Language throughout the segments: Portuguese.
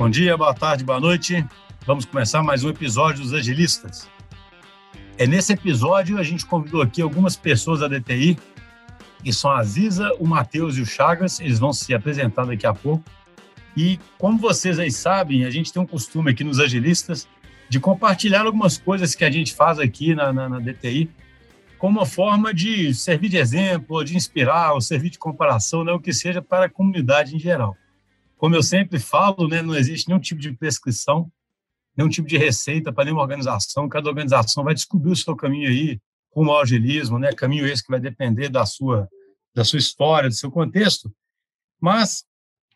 Bom dia, boa tarde, boa noite. Vamos começar mais um episódio dos Agilistas. É nesse episódio a gente convidou aqui algumas pessoas da DTI, que são a Ziza, o Matheus e o Chagas. Eles vão se apresentar daqui a pouco. E como vocês aí sabem, a gente tem um costume aqui nos Agilistas de compartilhar algumas coisas que a gente faz aqui na, na, na DTI como uma forma de servir de exemplo, de inspirar, ou servir de comparação, né, o que seja para a comunidade em geral. Como eu sempre falo, né, não existe nenhum tipo de prescrição, nenhum tipo de receita para nenhuma organização. Cada organização vai descobrir o seu caminho aí rumo ao agilismo, né? Caminho esse que vai depender da sua da sua história, do seu contexto. Mas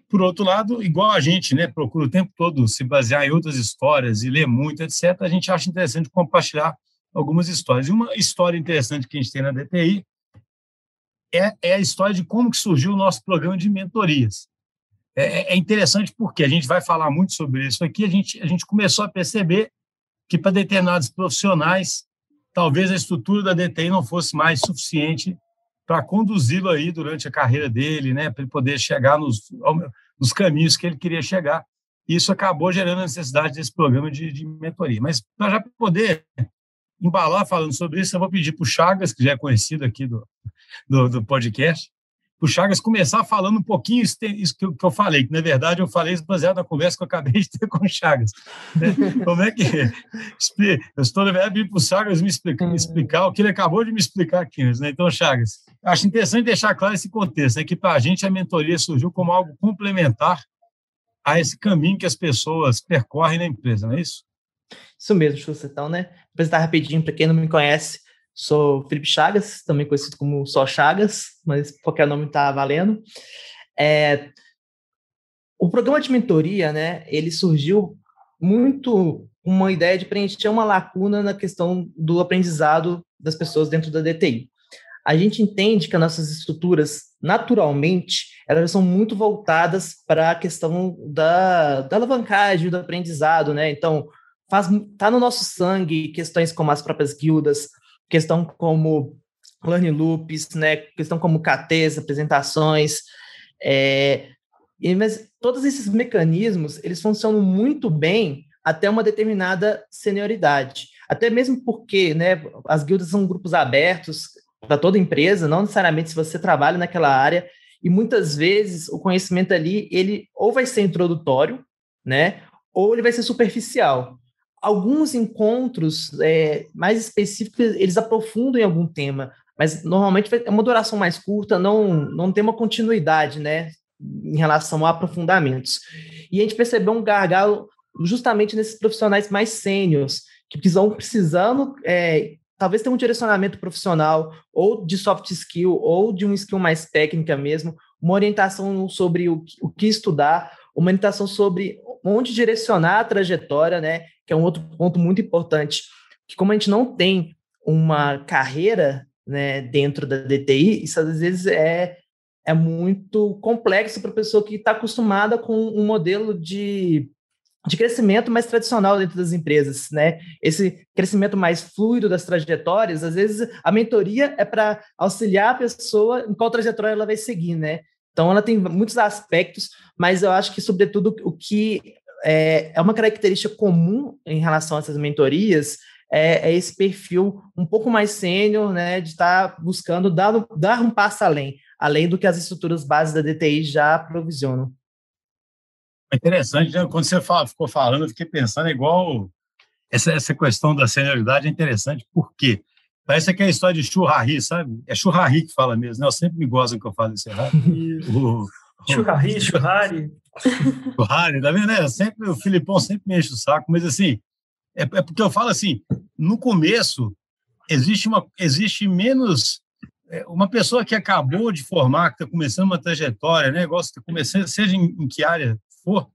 por outro lado, igual a gente, né, procura o tempo todo se basear em outras histórias e ler muito, etc. A gente acha interessante compartilhar algumas histórias. E uma história interessante que a gente tem na DTI é, é a história de como que surgiu o nosso programa de mentorias. É, é, é, interessante porque a gente vai falar muito sobre isso aqui. A gente, a gente começou a perceber que para determinados profissionais, talvez a estrutura da DTI não fosse mais suficiente para conduzi-lo aí durante a carreira dele, né, para ele poder chegar nos, nos caminhos que ele queria chegar. Isso acabou gerando a necessidade desse programa de, de mentoria. Mas para já poder embalar falando sobre isso, eu vou pedir para o Chagas, que já é conhecido aqui do, do, do podcast, o Chagas começar falando um pouquinho isso, isso que, eu, falei, que na verdade eu falei isso baseado na conversa que eu acabei de ter com o Chagas. Né? Como é que. Eu estou, na verdade, para o Chagas me explicar, me explicar, o que ele acabou de me explicar aqui. Né? Então, Chagas, acho interessante deixar claro esse contexto, né? que para a gente a mentoria surgiu como algo complementar a esse caminho que as pessoas percorrem na empresa, não é isso? Isso mesmo. Então, né? Apresentar rapidinho para quem não me conhece. Sou Felipe Chagas, também conhecido como só Chagas, mas qualquer nome está valendo. É, o programa de mentoria, né, ele surgiu muito uma ideia de preencher uma lacuna na questão do aprendizado das pessoas dentro da DTI. A gente entende que as nossas estruturas, naturalmente, elas são muito voltadas para a questão da, da alavancagem, do aprendizado, né? Então, faz, tá no nosso sangue questões como as próprias guildas, questão como learning loops, né, questão como KTs, apresentações, é, mas todos esses mecanismos, eles funcionam muito bem até uma determinada senioridade. Até mesmo porque, né, as guildas são grupos abertos para toda empresa, não necessariamente se você trabalha naquela área, e muitas vezes o conhecimento ali, ele ou vai ser introdutório, né, ou ele vai ser superficial alguns encontros é, mais específicos, eles aprofundam em algum tema, mas normalmente é uma duração mais curta, não, não tem uma continuidade, né, em relação a aprofundamentos. E a gente percebeu um gargalo justamente nesses profissionais mais sênios, que precisam precisando, é, talvez ter um direcionamento profissional, ou de soft skill, ou de um skill mais técnica mesmo, uma orientação sobre o, o que estudar, uma orientação sobre onde direcionar a trajetória, né? Que é um outro ponto muito importante. Que como a gente não tem uma carreira né, dentro da DTI, isso às vezes é, é muito complexo para a pessoa que está acostumada com um modelo de, de crescimento mais tradicional dentro das empresas, né? Esse crescimento mais fluido das trajetórias, às vezes a mentoria é para auxiliar a pessoa em qual trajetória ela vai seguir, né? Então, ela tem muitos aspectos, mas eu acho que, sobretudo, o que é, é uma característica comum em relação a essas mentorias é, é esse perfil um pouco mais sênior, né, de estar tá buscando dar, dar um passo além, além do que as estruturas básicas da DTI já provisionam. Interessante, né? quando você fala, ficou falando, eu fiquei pensando, é igual essa, essa questão da senioridade é interessante, por quê? Parece aquela história de churrari, sabe? É churrari que fala mesmo, né? Eu sempre me gosto que eu falo isso errado. o, churrari, churrari. Churrari, tá vendo? É, sempre, o Filipão sempre me enche o saco, mas assim, é, é porque eu falo assim, no começo, existe, uma, existe menos é, uma pessoa que acabou de formar, que está começando uma trajetória, né, negócio que está começando, seja em, em, que área for,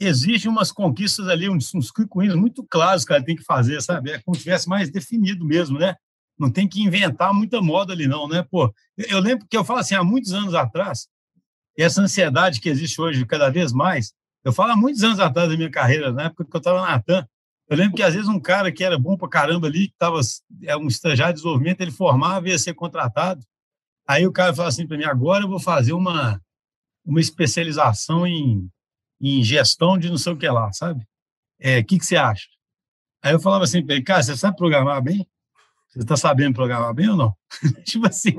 existem umas conquistas ali, uns, uns muito claros que ela tem que fazer, sabe? É como se tivesse mais definido mesmo, né? Não tem que inventar muita moda ali, não, né? Pô, eu lembro que eu falo assim, há muitos anos atrás, essa ansiedade que existe hoje cada vez mais, eu falo há muitos anos atrás da minha carreira, na época que eu estava na ATAM, eu lembro que às vezes um cara que era bom para caramba ali, que estava é um estagiário de desenvolvimento, ele formava e ia ser contratado. Aí o cara fala assim para mim: agora eu vou fazer uma, uma especialização em em gestão de não sei o que lá, sabe? É, o que, que você acha? Aí eu falava assim para ele, cara, você sabe programar bem? Você está sabendo programar bem ou não? tipo assim,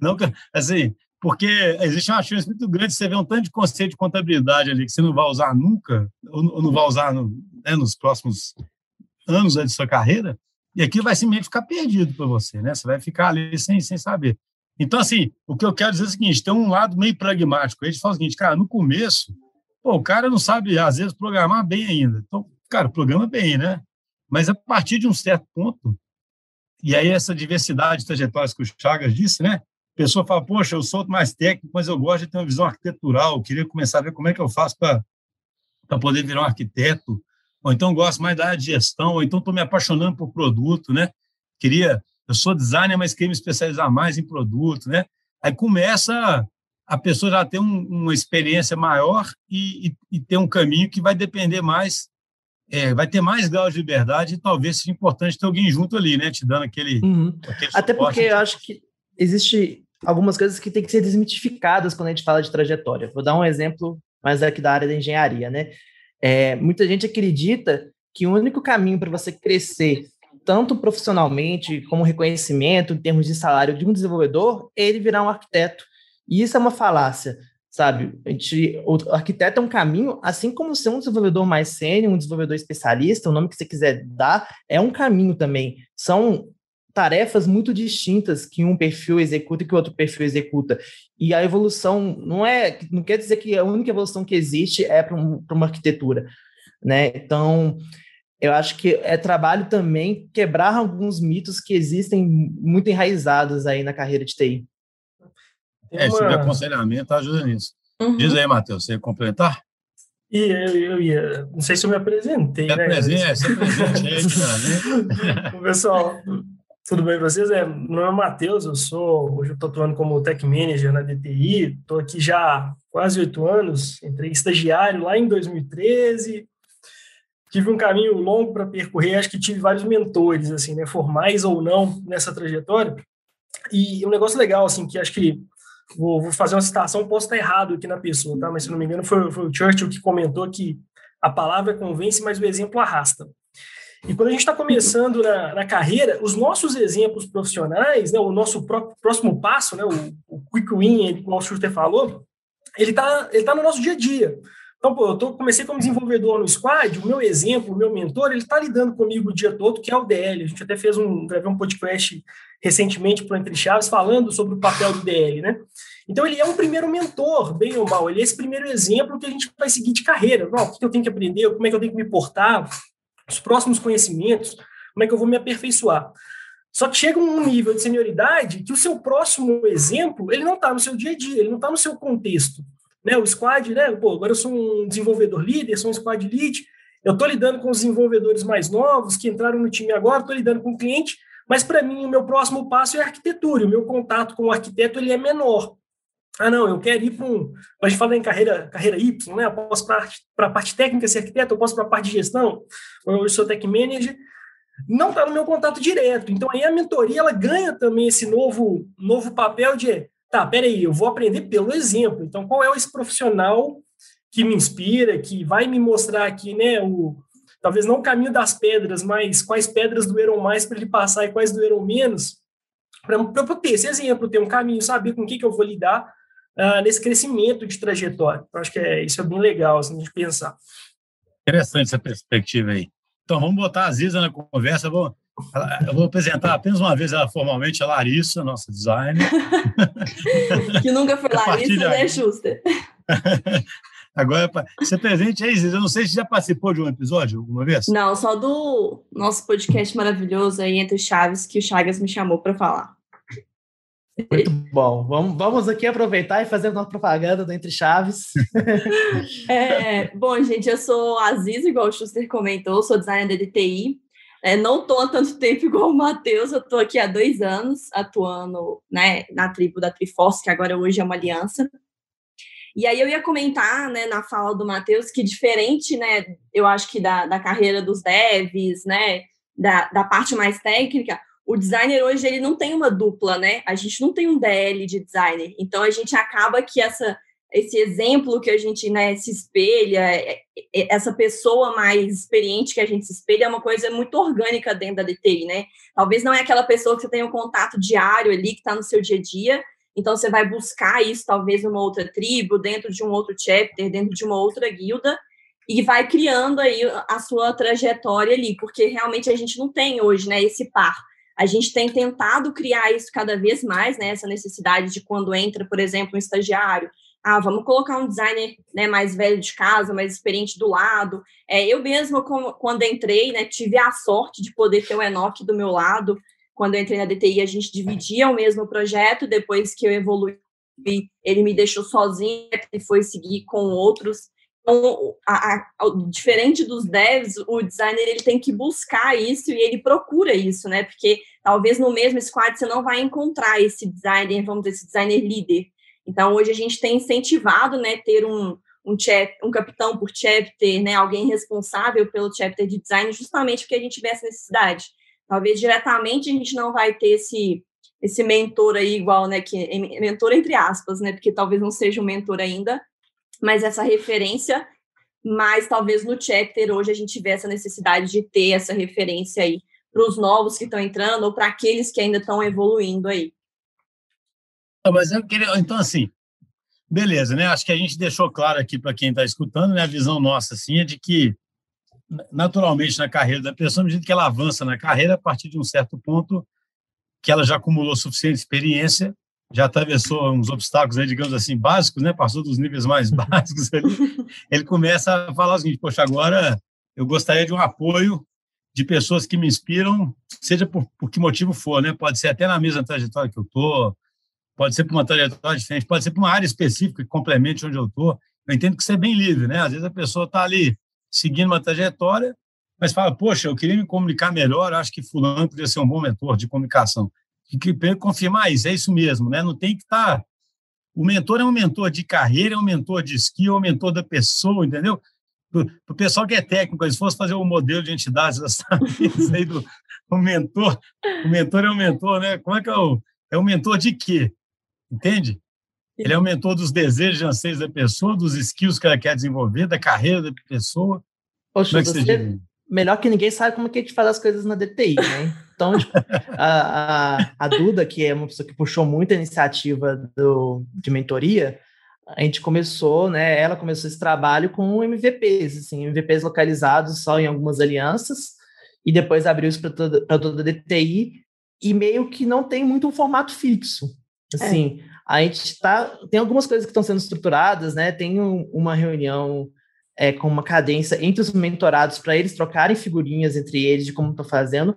não, assim, porque existe uma chance muito grande de você ver um tanto de conceito de contabilidade ali que você não vai usar nunca, ou não vai usar no, né, nos próximos anos da sua carreira, e aquilo vai simplesmente ficar perdido para você, né? Você vai ficar ali sem, sem saber. Então, assim, o que eu quero dizer é o seguinte: tem um lado meio pragmático. Eles falam o seguinte, cara, no começo, pô, o cara não sabe, às vezes, programar bem ainda. Então, cara, programa bem, né? Mas a partir de um certo ponto, e aí essa diversidade de trajetórias que o Chagas disse, né? A pessoa fala, poxa, eu sou mais técnico, mas eu gosto de ter uma visão arquitetural, queria começar a ver como é que eu faço para poder virar um arquiteto, ou então gosto mais da área de gestão, ou então estou me apaixonando por produto, né? Queria eu sou designer, mas queria me especializar mais em produto, né? Aí começa a pessoa já ter um, uma experiência maior e, e, e, ter um caminho que vai depender mais, é, vai ter mais grau de liberdade e talvez seja importante ter alguém junto ali, né? Te dando aquele. Uhum. aquele Até porque eu acho que existe algumas coisas que têm que ser desmitificadas quando a gente fala de trajetória. Vou dar um exemplo mais aqui da área da engenharia, né? É, muita gente acredita que o único caminho para você crescer tanto profissionalmente como reconhecimento em termos de salário de um desenvolvedor, ele virar um arquiteto. E isso é uma falácia, sabe? A gente, o arquiteto é um caminho, assim como ser um desenvolvedor mais sênior, um desenvolvedor especialista, o nome que você quiser dar, é um caminho também. São tarefas muito distintas que um perfil executa e que o outro perfil executa. E a evolução não é, não quer dizer que a única evolução que existe é para um, uma arquitetura, né? Então, eu acho que é trabalho também quebrar alguns mitos que existem muito enraizados aí na carreira de TI. É, esse aconselhamento ajuda nisso. Uhum. Diz aí, Matheus, você ia complementar? E eu, eu, ia, não sei se eu me apresentei, é né? Presente, você presente aí, Pessoal, tudo bem com vocês? É, meu nome é Matheus, eu sou, hoje eu estou atuando como Tech Manager na DTI, estou aqui já há quase oito anos, entrei estagiário lá em 2013, tive um caminho longo para percorrer, acho que tive vários mentores, assim, né, formais ou não nessa trajetória. E um negócio legal, assim, que acho que vou, vou fazer uma citação, posso estar errado aqui na pessoa, tá? Mas se não me engano foi, foi o Churchill que comentou que a palavra convence, mas o exemplo arrasta. E quando a gente está começando na, na, carreira, os nossos exemplos profissionais, né, o nosso próximo passo, né, o, o quick win, como o Schuster falou, ele está ele tá no nosso dia a dia. Então, pô, eu tô, comecei como desenvolvedor no Squad, o meu exemplo, o meu mentor, ele está lidando comigo o dia todo, que é o DL. A gente até fez um, gravei um podcast recentemente para Entre Chaves falando sobre o papel do DL, né? Então, ele é um primeiro mentor, bem ou mal, ele é esse primeiro exemplo que a gente vai seguir de carreira. o que eu tenho que aprender, como é que eu tenho que me portar, os próximos conhecimentos, como é que eu vou me aperfeiçoar. Só que chega um nível de senioridade que o seu próximo exemplo, ele não está no seu dia a dia, ele não está no seu contexto né, o squad, né, pô, agora eu sou um desenvolvedor líder, sou um squad lead, eu estou lidando com os desenvolvedores mais novos que entraram no time agora, estou lidando com o cliente, mas para mim o meu próximo passo é a arquitetura, o meu contato com o arquiteto ele é menor. Ah, não, eu quero ir para um. A gente fala em carreira, carreira Y, né? Eu posso para a parte técnica ser arquiteto, eu posso para a parte de gestão, eu sou tech manager. Não está no meu contato direto. Então aí a mentoria ela ganha também esse novo, novo papel de tá, peraí, eu vou aprender pelo exemplo. Então, qual é esse profissional que me inspira, que vai me mostrar aqui, né, o, talvez não o caminho das pedras, mas quais pedras doeram mais para ele passar e quais doeram menos, para eu ter esse exemplo, ter um caminho, saber com o que, que eu vou lidar uh, nesse crescimento de trajetória. Eu acho que é, isso é bem legal, assim, de pensar. Interessante essa perspectiva aí. Então, vamos botar a Ziza na conversa, vou eu vou apresentar apenas uma vez ela formalmente a Larissa, nossa designer. que nunca foi Larissa, né, Schuster? Agora, ser presente aí, eu não sei se já participou de um episódio alguma vez. Não, só do nosso podcast maravilhoso aí entre Chaves, que o Chagas me chamou para falar. Muito bom. Vamos, vamos aqui aproveitar e fazer uma propaganda do Entre Chaves. é, bom, gente, eu sou Aziz, igual o Schuster comentou, sou designer de TI. É, não estou há tanto tempo igual o Matheus, eu estou aqui há dois anos atuando né, na tribo da Triforce, que agora hoje é uma aliança. E aí eu ia comentar né, na fala do Matheus que diferente, né, eu acho que da, da carreira dos devs, né, da, da parte mais técnica, o designer hoje ele não tem uma dupla, né? A gente não tem um DL de designer. Então a gente acaba que essa esse exemplo que a gente né, se espelha, é, é, essa pessoa mais experiente que a gente se espelha é uma coisa muito orgânica dentro da DTI, né? Talvez não é aquela pessoa que você tem um contato diário ali, que está no seu dia a dia, então você vai buscar isso talvez numa outra tribo, dentro de um outro chapter, dentro de uma outra guilda, e vai criando aí a sua trajetória ali, porque realmente a gente não tem hoje, né, esse par. A gente tem tentado criar isso cada vez mais, né, essa necessidade de quando entra, por exemplo, um estagiário, ah, vamos colocar um designer né, mais velho de casa, mais experiente do lado. É, eu mesma, quando entrei, né, tive a sorte de poder ter o Enoch do meu lado. Quando eu entrei na DTI, a gente dividia o mesmo projeto. Depois que eu evolui, ele me deixou sozinho e foi seguir com outros. Então, a, a, diferente dos devs, o designer ele tem que buscar isso e ele procura isso, né? Porque talvez no mesmo squad você não vai encontrar esse designer, vamos dizer, esse designer líder então, hoje a gente tem incentivado, né, ter um, um, chap, um capitão por chapter, né, alguém responsável pelo chapter de design, justamente porque a gente vê essa necessidade. Talvez diretamente a gente não vai ter esse esse mentor aí igual, né, que mentor entre aspas, né, porque talvez não seja um mentor ainda, mas essa referência, mas talvez no chapter hoje a gente vê essa necessidade de ter essa referência aí para os novos que estão entrando ou para aqueles que ainda estão evoluindo aí. Mas eu queria, então, assim, beleza, né? Acho que a gente deixou claro aqui para quem está escutando, né? A visão nossa, assim, é de que, naturalmente, na carreira da pessoa, à medida que ela avança na carreira, a partir de um certo ponto, que ela já acumulou suficiente experiência, já atravessou uns obstáculos, aí, digamos assim, básicos, né? Passou dos níveis mais básicos ali. Ele começa a falar o seguinte: poxa, agora eu gostaria de um apoio de pessoas que me inspiram, seja por, por que motivo for, né? Pode ser até na mesma trajetória que eu estou, pode ser para uma trajetória diferente, pode ser para uma área específica que complemente onde eu estou. Eu entendo que isso é bem livre, né? Às vezes a pessoa está ali seguindo uma trajetória, mas fala, poxa, eu queria me comunicar melhor, acho que fulano poderia ser um bom mentor de comunicação. E que confirmar isso, é isso mesmo, né? Não tem que estar... Tá... O mentor é um mentor de carreira, é um mentor de skill, é um mentor da pessoa, entendeu? Para o pessoal que é técnico, se fosse fazer o um modelo de entidades aí do o mentor, o mentor é um mentor, né? Como é que é o, é o mentor de quê? Entende? Ele é o mentor dos desejos e anseios da pessoa, dos skills que ela quer desenvolver, da carreira da pessoa. Poxa, é você, você melhor que ninguém sabe como é que a gente faz as coisas na DTI, né? Então, tipo, a, a, a, Duda, que é uma pessoa que puxou muita iniciativa do, de mentoria, a gente começou, né? Ela começou esse trabalho com MVPs, assim, MVPs localizados só em algumas alianças, e depois abriu isso para toda, toda a DTI, e meio que não tem muito um formato fixo. É. Assim, é. a gente tá. Tem algumas coisas que estão sendo estruturadas, né? Tem um, uma reunião é, com uma cadência entre os mentorados para eles trocarem figurinhas entre eles de como estão fazendo,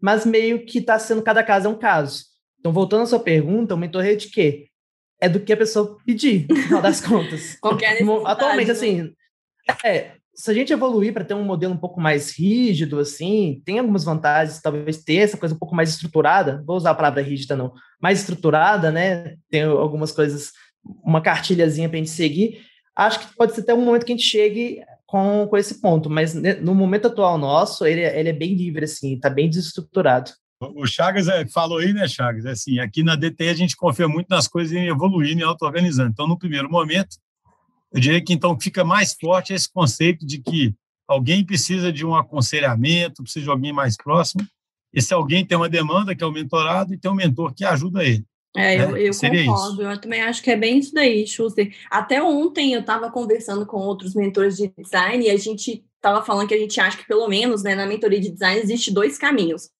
mas meio que está sendo cada caso é um caso. Então, voltando à sua pergunta, o mentor é de quê? É do que a pessoa pedir, no final das contas. Qualquer Atualmente, né? assim, é, se a gente evoluir para ter um modelo um pouco mais rígido, assim, tem algumas vantagens, talvez ter essa coisa um pouco mais estruturada, vou usar a palavra rígida não, mais estruturada, né? Tem algumas coisas, uma cartilhazinha para a gente seguir. Acho que pode ser até um momento que a gente chegue com, com esse ponto, mas no momento atual nosso, ele, ele é bem livre, assim, está bem desestruturado. O Chagas é, falou aí, né, Chagas? É assim, aqui na DT a gente confia muito nas coisas em evoluir, e auto-organizando. Então, no primeiro momento, eu diria que então fica mais forte esse conceito de que alguém precisa de um aconselhamento, precisa de alguém mais próximo. Esse alguém tem uma demanda, que é o mentorado, e tem um mentor que ajuda ele. É, né? eu, eu concordo. Isso. Eu também acho que é bem isso daí, Schuster. Até ontem eu estava conversando com outros mentores de design e a gente estava falando que a gente acha que, pelo menos, né, na mentoria de design, existe dois caminhos.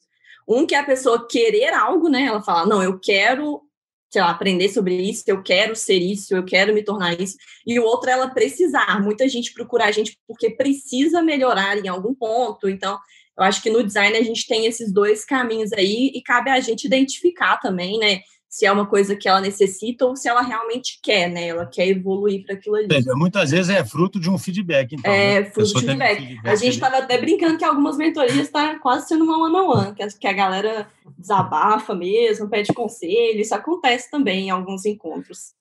Um que é a pessoa querer algo, né? Ela fala, não, eu quero sei lá, aprender sobre isso, eu quero ser isso, eu quero me tornar isso. E o outro é ela precisar. Muita gente procura a gente porque precisa melhorar em algum ponto. Então, eu acho que no design a gente tem esses dois caminhos aí e cabe a gente identificar também, né? Se é uma coisa que ela necessita ou se ela realmente quer, né? Ela quer evoluir para aquilo ali. Muitas vezes é fruto de um feedback, então. É, né? fruto de feedback. feedback. A gente estava até brincando que algumas mentorias está quase sendo uma one-on-one, que, que a galera desabafa mesmo, pede conselho. Isso acontece também em alguns encontros.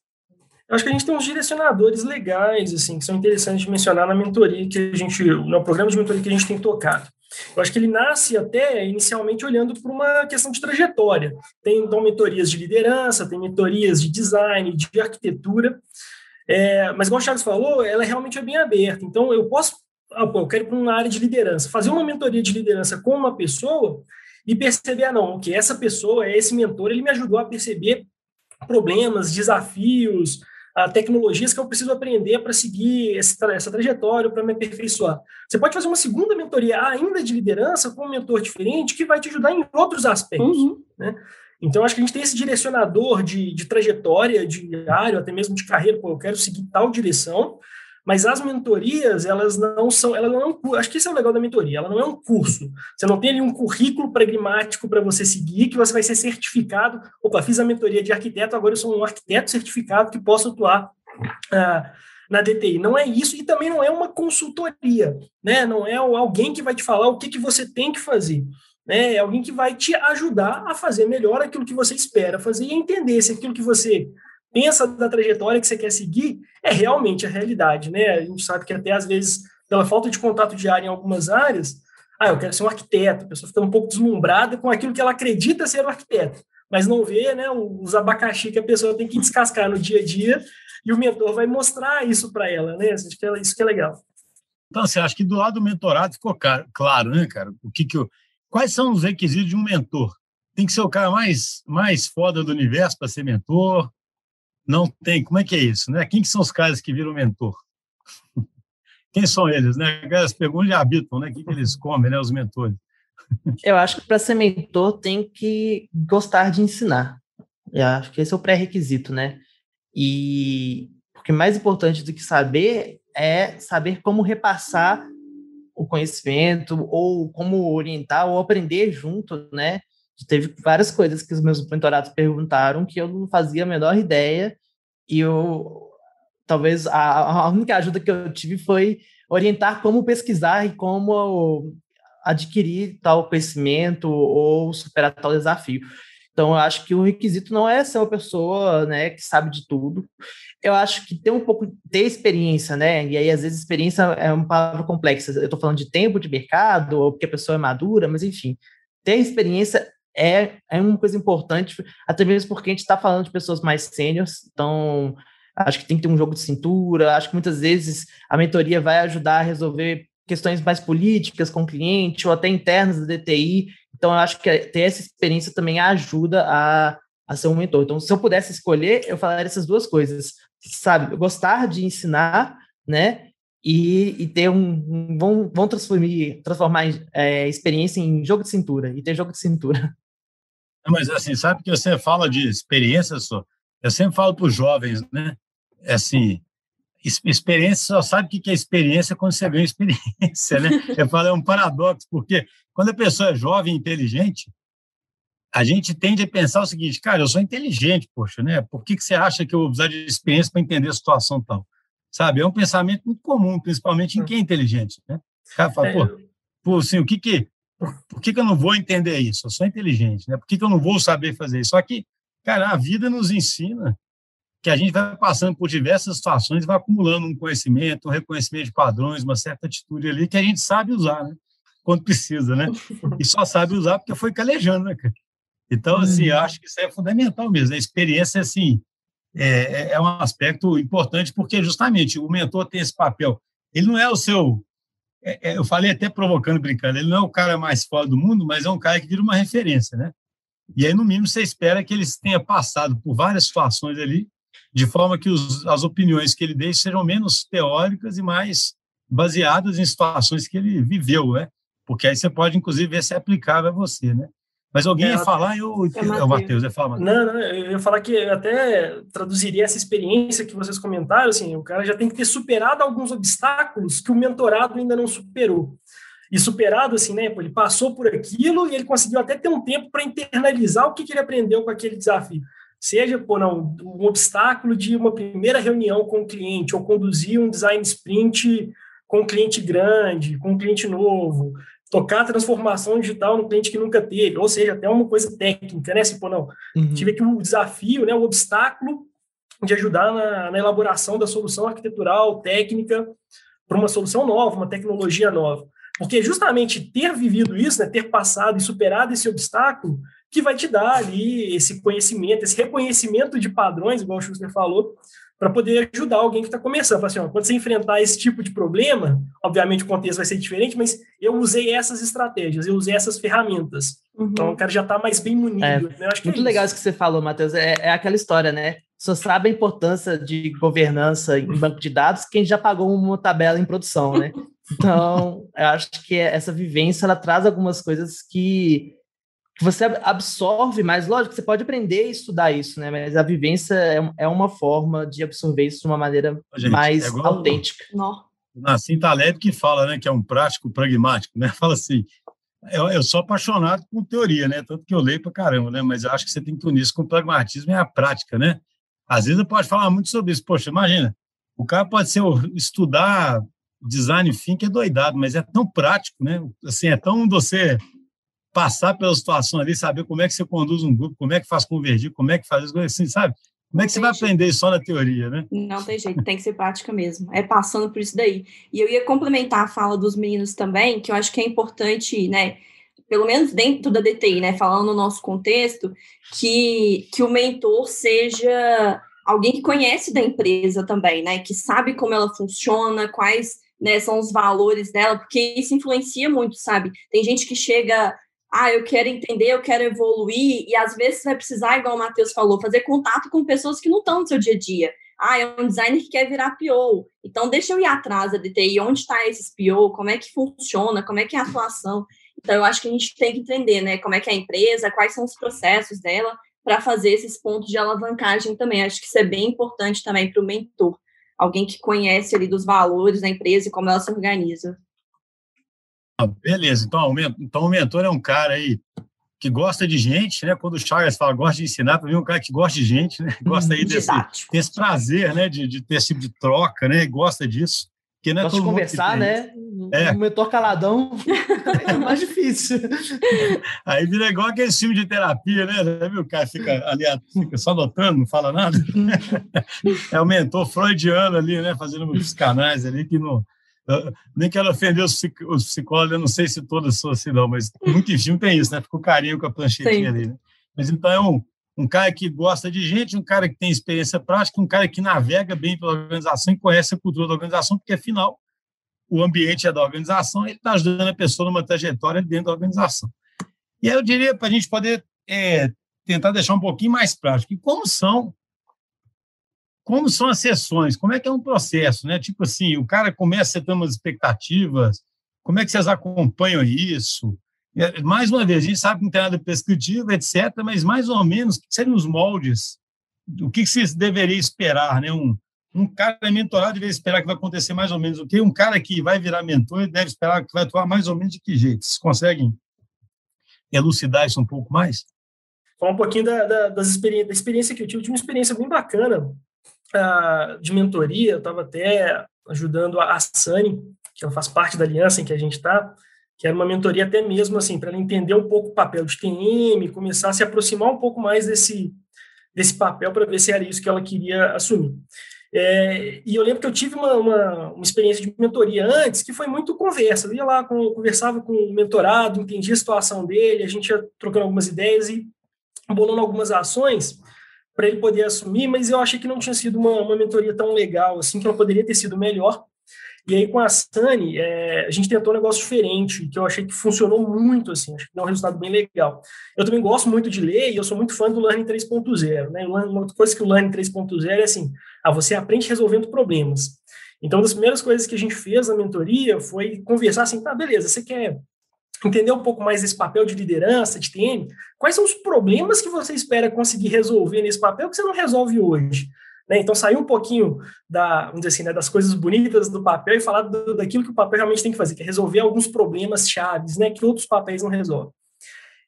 Eu acho que a gente tem uns direcionadores legais, assim, que são interessantes de mencionar na mentoria que a gente, no programa de mentoria que a gente tem tocado. Eu acho que ele nasce até inicialmente olhando para uma questão de trajetória. Tem então mentorias de liderança, tem mentorias de design, de arquitetura. É, mas, como o Charles falou, ela realmente é bem aberta. Então, eu posso, ah, eu quero ir para uma área de liderança, fazer uma mentoria de liderança com uma pessoa e perceber, ah, não, que essa pessoa, esse mentor, ele me ajudou a perceber problemas, desafios, tecnologias que eu preciso aprender para seguir essa, essa trajetória, para me aperfeiçoar. Você pode fazer uma segunda mentoria ainda de liderança com um mentor diferente que vai te ajudar em outros aspectos. Uhum. Né? Então, acho que a gente tem esse direcionador de, de trajetória, diário, até mesmo de carreira, pô, eu quero seguir tal direção, mas as mentorias, elas não são, ela não é acho que isso é o legal da mentoria, ela não é um curso. Você não tem ali um currículo pragmático para você seguir, que você vai ser certificado. Opa, fiz a mentoria de arquiteto, agora eu sou um arquiteto certificado que posso atuar ah, na DTI. Não é isso e também não é uma consultoria, né? Não é alguém que vai te falar o que, que você tem que fazer. Né? É alguém que vai te ajudar a fazer melhor aquilo que você espera fazer e entender se aquilo que você pensa da trajetória que você quer seguir é realmente a realidade, né? A gente sabe que até às vezes, pela falta de contato diário em algumas áreas, ah, eu quero ser um arquiteto, a pessoa fica um pouco deslumbrada com aquilo que ela acredita ser um arquiteto, mas não vê, né, os abacaxi que a pessoa tem que descascar no dia a dia e o mentor vai mostrar isso para ela, né? Acho que é, isso que é legal. Então, você acha que do lado do mentorado ficou claro, né, cara? O que que eu... Quais são os requisitos de um mentor? Tem que ser o cara mais, mais foda do universo para ser mentor? Não tem. Como é que é isso? Né? Quem que são os caras que viram mentor? Quem são eles? Né? As perguntas habitam, né? O que, que eles comem, né? Os mentores. Eu acho que para ser mentor tem que gostar de ensinar. Eu acho que esse é o pré-requisito, né? E porque mais importante do que saber é saber como repassar o conhecimento ou como orientar ou aprender junto, né? Teve várias coisas que os meus mentorados perguntaram que eu não fazia a menor ideia e eu talvez a, a única ajuda que eu tive foi orientar como pesquisar e como adquirir tal conhecimento ou superar tal desafio. Então, eu acho que o requisito não é ser uma pessoa né, que sabe de tudo. Eu acho que ter um pouco, ter experiência, né? E aí, às vezes, experiência é uma palavra complexa. Eu estou falando de tempo de mercado, ou porque a pessoa é madura, mas enfim, ter experiência é, é uma coisa importante, até mesmo porque a gente está falando de pessoas mais sêniores, então acho que tem que ter um jogo de cintura, acho que muitas vezes a mentoria vai ajudar a resolver questões mais políticas com o cliente ou até internas da DTI, então acho que ter essa experiência também ajuda a, a ser um mentor. Então, se eu pudesse escolher, eu falaria essas duas coisas, sabe, gostar de ensinar, né, e, e ter um, vão transformar, transformar é, experiência em jogo de cintura e ter jogo de cintura. Mas assim, sabe que você fala de experiência só. Eu sempre falo para os jovens, né? É assim, experiência só sabe o que é experiência quando você ganha experiência, né? Eu falo é um paradoxo porque quando a pessoa é jovem e inteligente, a gente tende a pensar o seguinte, cara, eu sou inteligente, poxa, né? Por que, que você acha que eu vou precisar de experiência para entender a situação tal? Sabe? É um pensamento muito comum, principalmente em quem é inteligente, né? O cara fala, é, pô, pô assim, o que que, por que que eu não vou entender isso? Eu sou inteligente, né? Por que que eu não vou saber fazer isso? Só que, cara, a vida nos ensina que a gente vai passando por diversas situações e vai acumulando um conhecimento, um reconhecimento de padrões, uma certa atitude ali que a gente sabe usar, né? Quando precisa, né? E só sabe usar porque foi calejando, né, cara? Então, assim, eu uhum. acho que isso é fundamental mesmo. A experiência, assim, é, é, é um aspecto importante, porque justamente o mentor tem esse papel. Ele não é o seu. É, é, eu falei até provocando, brincando, ele não é o cara mais foda do mundo, mas é um cara que vira uma referência, né? E aí, no mínimo, você espera que ele tenha passado por várias situações ali, de forma que os, as opiniões que ele deixe sejam menos teóricas e mais baseadas em situações que ele viveu, né? Porque aí você pode, inclusive, ver se é aplicável a você, né? Mas alguém é, ia falar, eu, é, o Matheus ia falar. Não, não, eu ia falar que eu até traduziria essa experiência que vocês comentaram, assim, o cara já tem que ter superado alguns obstáculos que o mentorado ainda não superou. E superado, assim, né, ele passou por aquilo e ele conseguiu até ter um tempo para internalizar o que, que ele aprendeu com aquele desafio. Seja, pô, não, um obstáculo de uma primeira reunião com o cliente, ou conduzir um design sprint com um cliente grande, com um cliente novo, tocar a transformação digital no cliente que nunca teve, ou seja, até uma coisa técnica, né? Se, pô, não, uhum. tive aqui o desafio, né, o obstáculo de ajudar na, na elaboração da solução arquitetural, técnica, para uma solução nova, uma tecnologia nova. Porque justamente ter vivido isso, né, ter passado e superado esse obstáculo, que vai te dar ali esse conhecimento, esse reconhecimento de padrões, igual o Schuster falou, para poder ajudar alguém que está começando. Assim, ó, quando você enfrentar esse tipo de problema, obviamente o contexto vai ser diferente, mas eu usei essas estratégias, eu usei essas ferramentas. Uhum. Então o cara já está mais bem munido. É, né? muito é legal isso que você falou, Matheus. É, é aquela história, né? Só sabe a importância de governança em banco de dados quem já pagou uma tabela em produção, né? Então, eu acho que essa vivência ela traz algumas coisas que que você absorve, mas lógico, você pode aprender e estudar isso, né? Mas a vivência é, é uma forma de absorver isso de uma maneira Gente, mais é autêntica. O Nassim Taleb que fala, né, que é um prático pragmático, né? Fala assim, eu, eu sou apaixonado com teoria, né? Tanto que eu leio para caramba, né? Mas eu acho que você tem que unir isso com o pragmatismo e a prática, né? Às vezes pode falar muito sobre isso. Poxa, imagina, o cara pode ser estudar design thinking é doidado, mas é tão prático, né? Assim, é tão você passar pela situação ali, saber como é que você conduz um grupo, como é que faz convergir, como é que faz assim, sabe? Como é que você vai aprender só na teoria, né? Não tem jeito, tem que ser prática mesmo. É passando por isso daí. E eu ia complementar a fala dos meninos também, que eu acho que é importante, né? Pelo menos dentro da DTI, né? Falando no nosso contexto, que, que o mentor seja alguém que conhece da empresa também, né? Que sabe como ela funciona, quais né, são os valores dela, porque isso influencia muito, sabe? Tem gente que chega ah, eu quero entender, eu quero evoluir, e às vezes vai precisar, igual o Matheus falou, fazer contato com pessoas que não estão no seu dia a dia. Ah, é um designer que quer virar PO. Então, deixa eu ir atrás da DTI, onde está esse PO, como é que funciona, como é que é a atuação. Então, eu acho que a gente tem que entender, né, como é que é a empresa, quais são os processos dela, para fazer esses pontos de alavancagem também. Acho que isso é bem importante também para o mentor, alguém que conhece ali dos valores da empresa e como ela se organiza. Ah, beleza, então, então o mentor é um cara aí que gosta de gente, né? Quando o Chagas fala gosta de ensinar, para mim é um cara que gosta de gente, né? Gosta aí desse, desse prazer, né? De, de ter esse tipo de troca, né? Gosta disso. Porque não é gosta de conversar, né? É. O mentor caladão é mais difícil. Aí vira igual aquele filme de terapia, né? Já viu? O cara fica ali, fica só notando, não fala nada. é o mentor freudiano ali, né? Fazendo uns canais ali que não nem quero ofender os psicólogos, eu não sei se todas são assim, não, mas muito filme tem isso, né? Fica o carinho com a planchetinha ali, né? Mas então é um, um cara que gosta de gente, um cara que tem experiência prática, um cara que navega bem pela organização e conhece a cultura da organização, porque afinal o ambiente é da organização, ele está ajudando a pessoa numa trajetória dentro da organização. E aí eu diria para a gente poder é, tentar deixar um pouquinho mais prático, e como são como são as sessões, como é que é um processo, né? Tipo assim, o cara começa a ter umas expectativas, como é que vocês acompanham isso? Mais uma vez, a gente sabe que não tem nada prescritivo, etc., mas mais ou menos, seriam os moldes? O que vocês deveriam esperar, né? Um, um cara mentorado deveria esperar que vai acontecer mais ou menos o quê? Um cara que vai virar mentor deve esperar que vai atuar mais ou menos de que jeito? Vocês conseguem elucidar isso um pouco mais? Falar um pouquinho da, da, das experiência, da experiência que eu tive. Eu tive uma experiência bem bacana uh, de mentoria, eu estava até ajudando a Sani, que ela faz parte da aliança em que a gente está, que era uma mentoria até mesmo assim, para ela entender um pouco o papel de TM, começar a se aproximar um pouco mais desse, desse papel para ver se era isso que ela queria assumir. É, e eu lembro que eu tive uma, uma, uma, experiência de mentoria antes que foi muito conversa. Eu ia lá, com, conversava com o mentorado, entendia a situação dele, a gente ia trocando algumas ideias e bolando algumas ações para ele poder assumir, mas eu achei que não tinha sido uma, uma mentoria tão legal, assim, que ela poderia ter sido melhor. E aí, com a Sani, é, a gente tentou um negócio diferente, que eu achei que funcionou muito, assim, acho que deu um resultado bem legal. Eu também gosto muito de ler e eu sou muito fã do Learning 3.0, né? Uma coisa que o Learning 3.0 é assim, ah, você aprende resolvendo problemas. Então, uma das primeiras coisas que a gente fez na mentoria foi conversar assim, tá, beleza, você quer entender um pouco mais desse papel de liderança, de TM, quais são os problemas que você espera conseguir resolver nesse papel que você não resolve hoje? Né? Então, sair um pouquinho da, vamos dizer assim, né, das coisas bonitas do papel e falar do, daquilo que o papel realmente tem que fazer, que é resolver alguns problemas chaves né, que outros papéis não resolvem.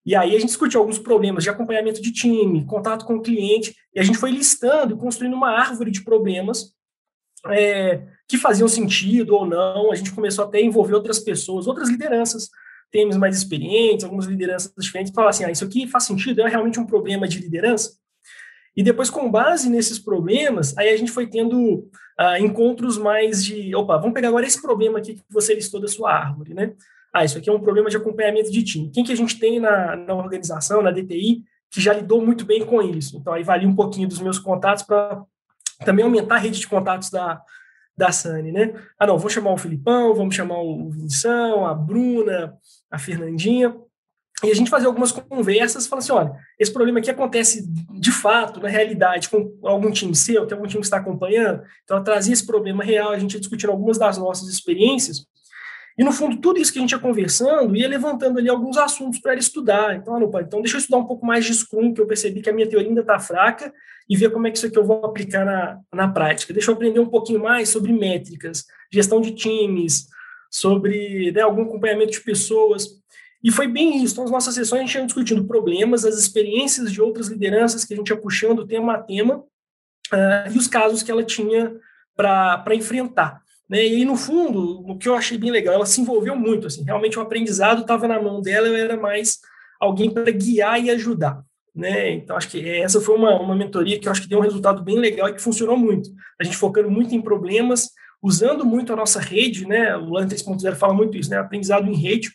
E aí a gente discutiu alguns problemas de acompanhamento de time, contato com o cliente, e a gente foi listando e construindo uma árvore de problemas é, que faziam sentido ou não. A gente começou até a envolver outras pessoas, outras lideranças, temas mais experientes, algumas lideranças diferentes, falar assim, ah, isso aqui faz sentido, é realmente um problema de liderança? E depois, com base nesses problemas, aí a gente foi tendo ah, encontros mais de, opa, vamos pegar agora esse problema aqui que você listou da sua árvore, né? Ah, isso aqui é um problema de acompanhamento de time. Quem que a gente tem na, na organização, na DTI, que já lidou muito bem com isso? Então, aí valia um pouquinho dos meus contatos para também aumentar a rede de contatos da, da Sani, né? Ah, não, vou chamar o Filipão, vamos chamar o Vinção, a Bruna, a Fernandinha, e a gente fazer algumas conversas, falar assim, olha, esse problema aqui acontece de fato, na realidade, com algum time seu, tem algum time que está acompanhando, então ela trazia esse problema real, a gente ia discutindo algumas das nossas experiências, e no fundo, tudo isso que a gente ia conversando ia levantando ali alguns assuntos para ele estudar. Então, ah, pai, então deixa eu estudar um pouco mais de Scrum, que eu percebi que a minha teoria ainda está fraca, e ver como é que isso aqui eu vou aplicar na, na prática. Deixa eu aprender um pouquinho mais sobre métricas, gestão de times, sobre né, algum acompanhamento de pessoas. E foi bem isso. Então, nas nossas sessões, a gente ia discutindo problemas, as experiências de outras lideranças que a gente ia puxando tema a tema, uh, e os casos que ela tinha para enfrentar. Né? E no fundo, o que eu achei bem legal, ela se envolveu muito, assim, realmente o aprendizado estava na mão dela, eu era mais alguém para guiar e ajudar. Né? Então, acho que essa foi uma, uma mentoria que eu acho que deu um resultado bem legal e que funcionou muito. A gente focando muito em problemas, usando muito a nossa rede, né? O LAN 3.0 fala muito isso, né? Aprendizado em rede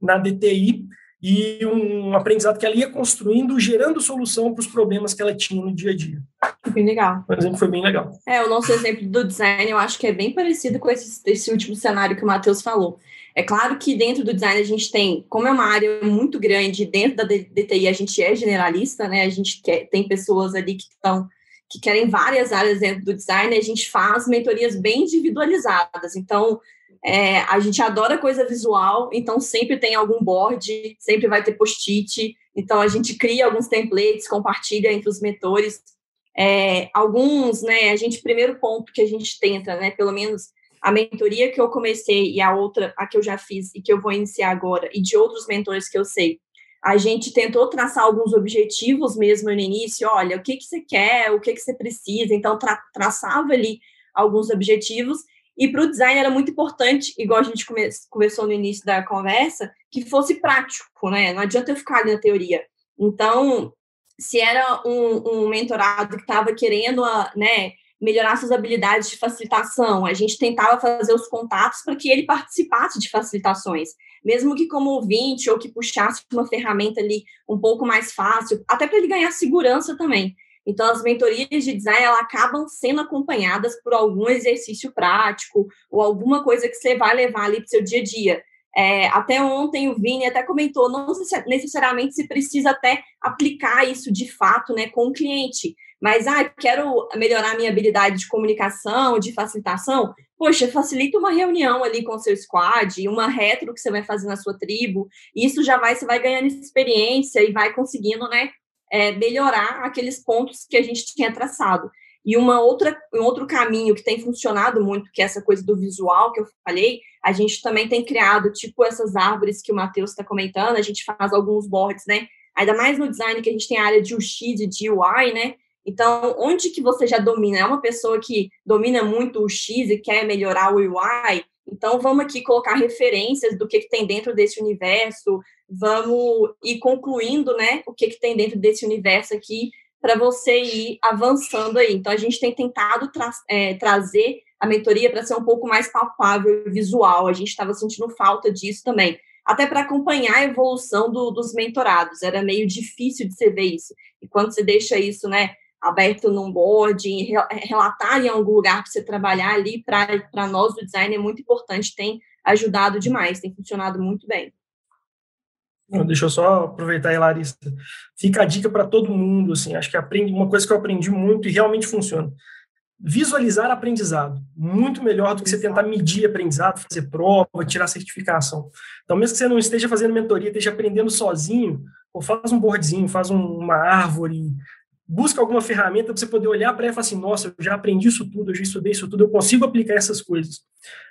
na DTI e um aprendizado que ela ia construindo, gerando solução para os problemas que ela tinha no dia a dia. Bem legal. Por exemplo, foi bem legal. É, o nosso exemplo do design, eu acho que é bem parecido com esse, esse último cenário que o Matheus falou. É claro que dentro do design a gente tem, como é uma área muito grande, dentro da DTI a gente é generalista, né? A gente quer, tem pessoas ali que estão que querem várias áreas dentro do design, a gente faz mentorias bem individualizadas. Então, é, a gente adora coisa visual, então sempre tem algum board, sempre vai ter post-it. Então a gente cria alguns templates, compartilha entre os mentores. É, alguns, né? A gente, primeiro ponto que a gente tenta, né? Pelo menos a mentoria que eu comecei e a outra, a que eu já fiz e que eu vou iniciar agora, e de outros mentores que eu sei, a gente tentou traçar alguns objetivos mesmo no início. Olha, o que, que você quer, o que, que você precisa. Então, tra traçava ali alguns objetivos e para o design era muito importante, igual a gente come conversou no início da conversa, que fosse prático, né? Não adianta eu ficar ali na teoria. Então, se era um, um mentorado que estava querendo, a, né, melhorar suas habilidades de facilitação, a gente tentava fazer os contatos para que ele participasse de facilitações, mesmo que como ouvinte ou que puxasse uma ferramenta ali um pouco mais fácil, até para ele ganhar segurança também. Então, as mentorias de design elas acabam sendo acompanhadas por algum exercício prático ou alguma coisa que você vai levar ali para o seu dia a dia. É, até ontem o Vini até comentou, não necessariamente se precisa até aplicar isso de fato né, com o cliente, mas ah, quero melhorar minha habilidade de comunicação, de facilitação. Poxa, facilita uma reunião ali com o seu squad, uma retro que você vai fazer na sua tribo. Isso já vai, você vai ganhando experiência e vai conseguindo, né, é, melhorar aqueles pontos que a gente tinha traçado. E uma outra, um outro caminho que tem funcionado muito, que é essa coisa do visual que eu falei, a gente também tem criado, tipo essas árvores que o Matheus está comentando, a gente faz alguns boards, né? Ainda mais no design que a gente tem a área de UX e de UI, né? Então, onde que você já domina? É uma pessoa que domina muito o X e quer melhorar o UI, então, vamos aqui colocar referências do que, que tem dentro desse universo, vamos ir concluindo, né, o que, que tem dentro desse universo aqui, para você ir avançando aí. Então, a gente tem tentado tra é, trazer a mentoria para ser um pouco mais palpável e visual, a gente estava sentindo falta disso também. Até para acompanhar a evolução do, dos mentorados, era meio difícil de você ver isso. E quando você deixa isso, né, aberto num board, relatar em algum lugar para você trabalhar ali, para nós do design é muito importante, tem ajudado demais, tem funcionado muito bem. Deixa eu só aproveitar aí, Larissa. Fica a dica para todo mundo, assim, acho que aprende uma coisa que eu aprendi muito e realmente funciona. Visualizar aprendizado, muito melhor do que você tentar medir aprendizado, fazer prova, tirar certificação. Então, mesmo que você não esteja fazendo mentoria, esteja aprendendo sozinho, ou faz um boardzinho, faz um, uma árvore, busca alguma ferramenta para você poder olhar para ela e falar assim, nossa, eu já aprendi isso tudo, eu já estudei isso tudo, eu consigo aplicar essas coisas.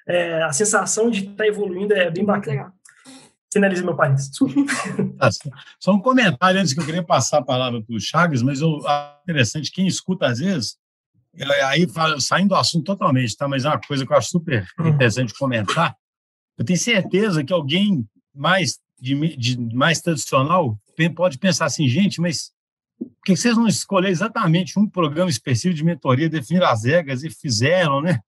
É, a sensação de estar tá evoluindo é bem bacana. Legal. Finaliza meu país. Tá, só um comentário antes que eu queria passar a palavra para o Chagas, mas eu, interessante, quem escuta às vezes, aí saindo do assunto totalmente, tá? mas é uma coisa que eu acho super uhum. interessante comentar. Eu tenho certeza que alguém mais de, de mais tradicional pode pensar assim, gente, mas que vocês não escolheram exatamente um programa específico de mentoria, definir as regras e fizeram, né?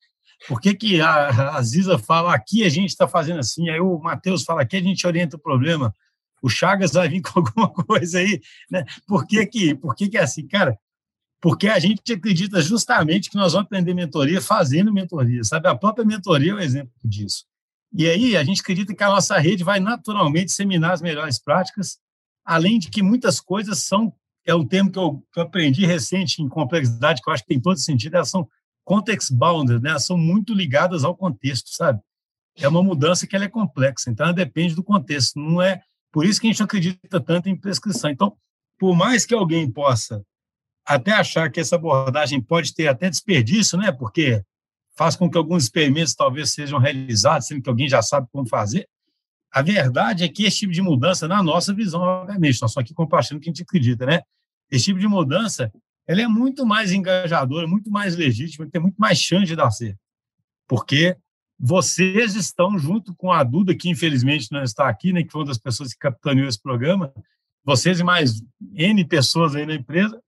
Por que, que a, a Ziza fala aqui a gente está fazendo assim, aí o Matheus fala aqui a gente orienta o problema, o Chagas vai vir com alguma coisa aí, né? Por que que, por que, que é assim? Cara, porque a gente acredita justamente que nós vamos aprender mentoria fazendo mentoria, sabe? A própria mentoria é um exemplo disso. E aí a gente acredita que a nossa rede vai naturalmente disseminar as melhores práticas, além de que muitas coisas são, é um termo que eu, que eu aprendi recente em complexidade, que eu acho que tem todo sentido, elas são context bounded, né? Elas são muito ligadas ao contexto, sabe? É uma mudança que ela é complexa, então ela depende do contexto, não é por isso que a gente acredita tanto em prescrição. Então, por mais que alguém possa até achar que essa abordagem pode ter até desperdício, né? Porque faz com que alguns experimentos talvez sejam realizados, sendo que alguém já sabe como fazer. A verdade é que esse tipo de mudança, na nossa visão, obviamente, nós só aqui compartilhando o que a gente acredita, né? Esse tipo de mudança, ela é muito mais engajadora, muito mais legítima, tem muito mais chance de dar certo. Porque vocês estão junto com a Duda, que infelizmente não está aqui, né, que foi uma das pessoas que capitaneou esse programa, vocês e mais N pessoas aí na empresa,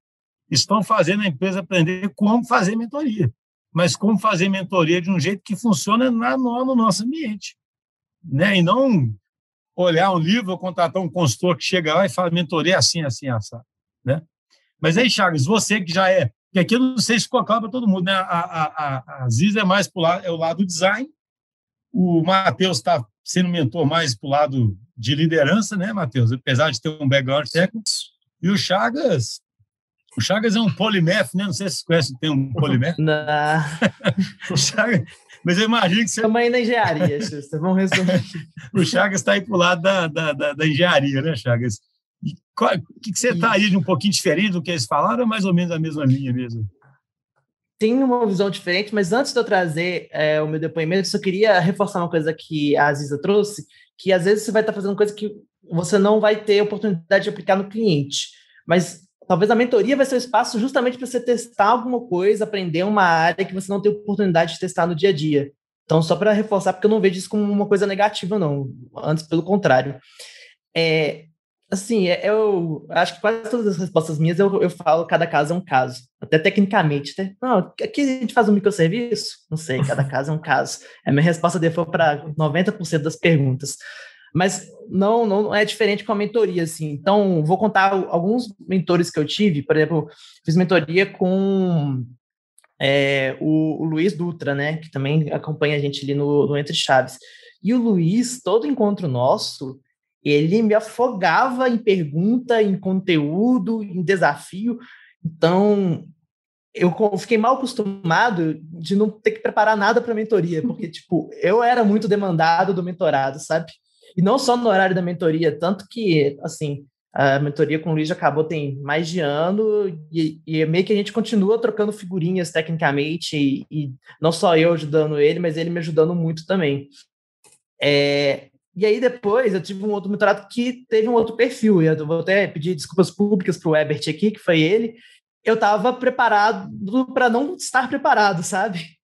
estão fazendo a empresa aprender como fazer mentoria mas como fazer mentoria de um jeito que funciona na, no, no nosso ambiente. Né? E não olhar um livro ou contratar um consultor que chega lá e fala mentoria assim, assim, assim. Né? Mas aí, Chagas, você que já é, que aqui eu não sei se ficou claro para todo mundo, né? A, a, a, a Ziz é mais para o lado, é o lado do design, o Matheus está sendo mentor mais para o lado de liderança, né, Matheus? Apesar de ter um background técnico. E o Chagas o Chagas é um polimath, né? Não sei se você conhece o termo polimath. Não. Chagas, mas eu imagino que você. Também na engenharia, Xusta. Vamos resumir. o Chagas está aí para o lado da, da, da, da, engenharia, né, Chagas? o que, que você está aí de um pouquinho diferente do que eles falaram ou mais ou menos a mesma linha mesmo? Tem uma visão diferente, mas antes de eu trazer é, o meu depoimento, eu só queria reforçar uma coisa que a Aziza trouxe, que às vezes você vai estar fazendo coisa que você não vai ter oportunidade de aplicar no cliente. Mas Talvez a mentoria vai ser o espaço justamente para você testar alguma coisa, aprender uma área que você não tem oportunidade de testar no dia a dia. Então, só para reforçar, porque eu não vejo isso como uma coisa negativa, não. Antes, pelo contrário. É, assim, é, eu acho que quase todas as respostas minhas eu, eu falo cada caso é um caso. Até tecnicamente. Né? Não, aqui a gente faz um microserviço? Não sei, cada caso é um caso. A minha resposta default para 90% das perguntas. Mas não, não é diferente com a mentoria, assim. Então, vou contar alguns mentores que eu tive. Por exemplo, fiz mentoria com é, o, o, Luiz Dutra, né? Que também acompanha a gente ali no, no Entre Chaves. E o Luiz, todo encontro nosso, ele me afogava em pergunta, em conteúdo, em desafio. Então, eu fiquei mal acostumado de não ter que preparar nada para mentoria, porque, tipo, eu era muito demandado do mentorado, sabe? E não só no horário da mentoria, tanto que, assim, a mentoria com o Luiz acabou tem mais de ano e, e meio que a gente continua trocando figurinhas tecnicamente e, e, não só eu ajudando ele, mas ele me ajudando muito também. É, e aí depois eu tive um outro mentorado que teve um outro perfil, e eu vou até pedir desculpas públicas para o Ebert aqui, que foi ele. Eu estava preparado para não estar preparado, sabe?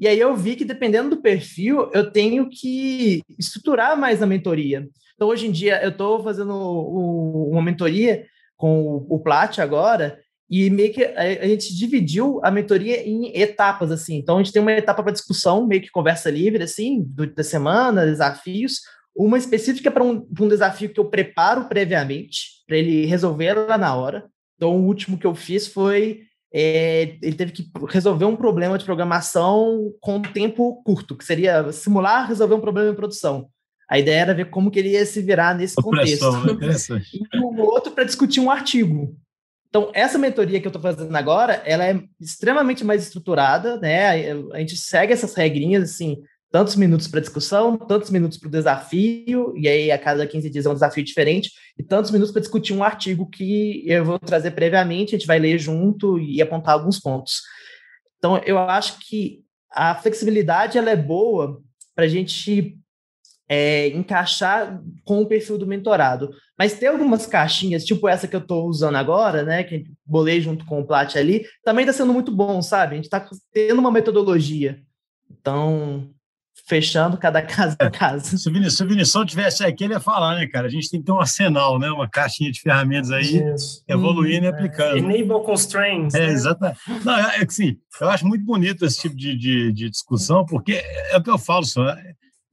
E aí eu vi que, dependendo do perfil, eu tenho que estruturar mais a mentoria. Então, hoje em dia, eu estou fazendo uma mentoria com o, Plat agora, e meio que a, a, gente dividiu a mentoria em etapas, assim. Então, a gente tem uma etapa para discussão, meio que conversa livre, assim, do, da semana, desafios. Uma específica para um, um desafio que eu preparo previamente, para ele resolver lá na hora. Então, o último que eu fiz foi é, ele teve que resolver um problema de programação com tempo curto, que seria simular resolver um problema em produção. A ideia era ver como que ele ia se virar nesse contexto. Né? e o outro para discutir um artigo. Então, essa mentoria que eu estou fazendo agora, ela é extremamente mais estruturada, né? A gente segue essas regrinhas, assim, tantos minutos para discussão, tantos minutos para o desafio, e aí a cada 15 dias é um desafio diferente, e tantos minutos para discutir um artigo que eu vou trazer previamente, a gente vai ler junto e apontar alguns pontos. Então, eu acho que a flexibilidade ela é boa para a gente é, encaixar com o perfil do mentorado. Mas tem algumas caixinhas, tipo essa que eu estou usando agora, né, que bolei junto com o Plat ali, também está sendo muito bom, sabe? A gente está tendo uma metodologia. Então, fechando cada casa a casa. Se o Vinição, Vinição tivesse aqui, ele ia falar, né, cara? A gente tem que ter um arsenal, né? Uma caixinha de ferramentas aí, Isso. evoluindo hum, e aplicando. É. Enable constraints. É, né? exatamente. Não, é, é assim, eu acho muito bonito esse tipo de, de, de, discussão, porque é o que eu falo, só,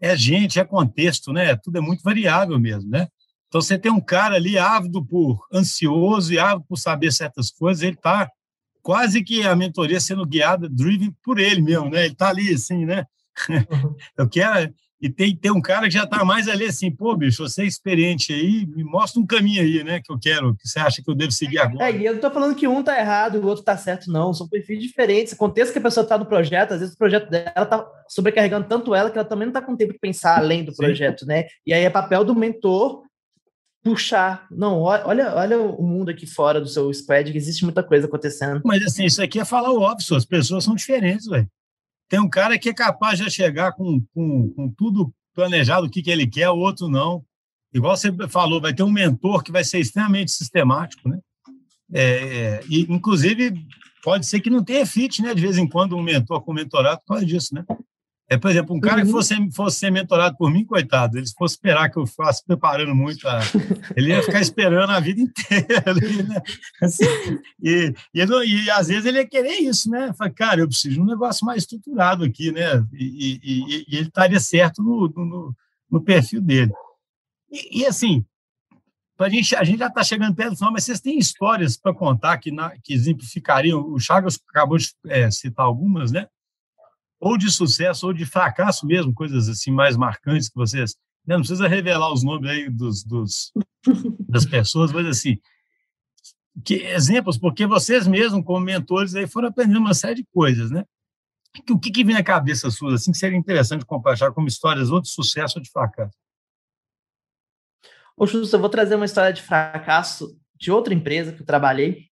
é gente, é contexto, né? Tudo é muito variável mesmo, né? Então, você tem um cara ali ávido por ansioso e ávido por saber certas coisas, ele está quase que a mentoria sendo guiada, driven por ele mesmo, né? Ele está ali, assim, né? Uhum. Eu quero, e tem, tem um cara que já está mais ali assim, pô, bicho, você é experiente aí, me mostra um caminho aí, né, que eu quero, que você acha que eu devo seguir agora. É, e eu não estou falando que um está errado e o outro está certo, não. São perfis diferentes. Acontece que a pessoa está no projeto, às vezes o projeto dela está sobrecarregando tanto ela que ela também não está com tempo de pensar além do Sim. projeto, né? E aí é papel do mentor puxar. Não, olha, olha o mundo aqui fora do seu squad, que existe muita coisa acontecendo. Mas assim, isso aqui é falar o óbvio, as pessoas são diferentes, velho. Tem um cara que é capaz de chegar com, com, com tudo planejado, o que, que ele quer, o outro não. Igual você falou, vai ter um mentor que vai ser extremamente sistemático, né? É, é, e, inclusive, pode ser que não tenha fit, né? De vez em quando, um mentor com mentorado por causa disso, né? É, por exemplo, um cara que uhum. fosse, fosse ser mentorado por mim, coitado, ele fosse esperar que eu fosse preparando muito, a, ele ia ficar esperando a vida inteira. Ali, né? assim, e, e, e, às vezes ele ia querer isso, né? Fala, cara, eu preciso de um negócio mais estruturado aqui, né? E, e, ele estaria certo no, no, no perfil dele. E, assim, a gente, a gente já está chegando perto do final, mas vocês têm histórias para contar que, na, que exemplificariam? O Chagas acabou de é, citar algumas, né? Ou de sucesso ou de fracasso mesmo, coisas assim mais marcantes que vocês. Né, não precisa revelar os nomes aí dos, dos das pessoas, mas assim, que, exemplos, porque vocês mesmos, como mentores, aí foram aprendendo uma série de coisas, né? O que, que vem na cabeça sua, assim, que seria interessante compartilhar como histórias ou de sucesso ou de fracasso? Ô, Justo, eu vou trazer uma história de fracasso de outra empresa que eu trabalhei,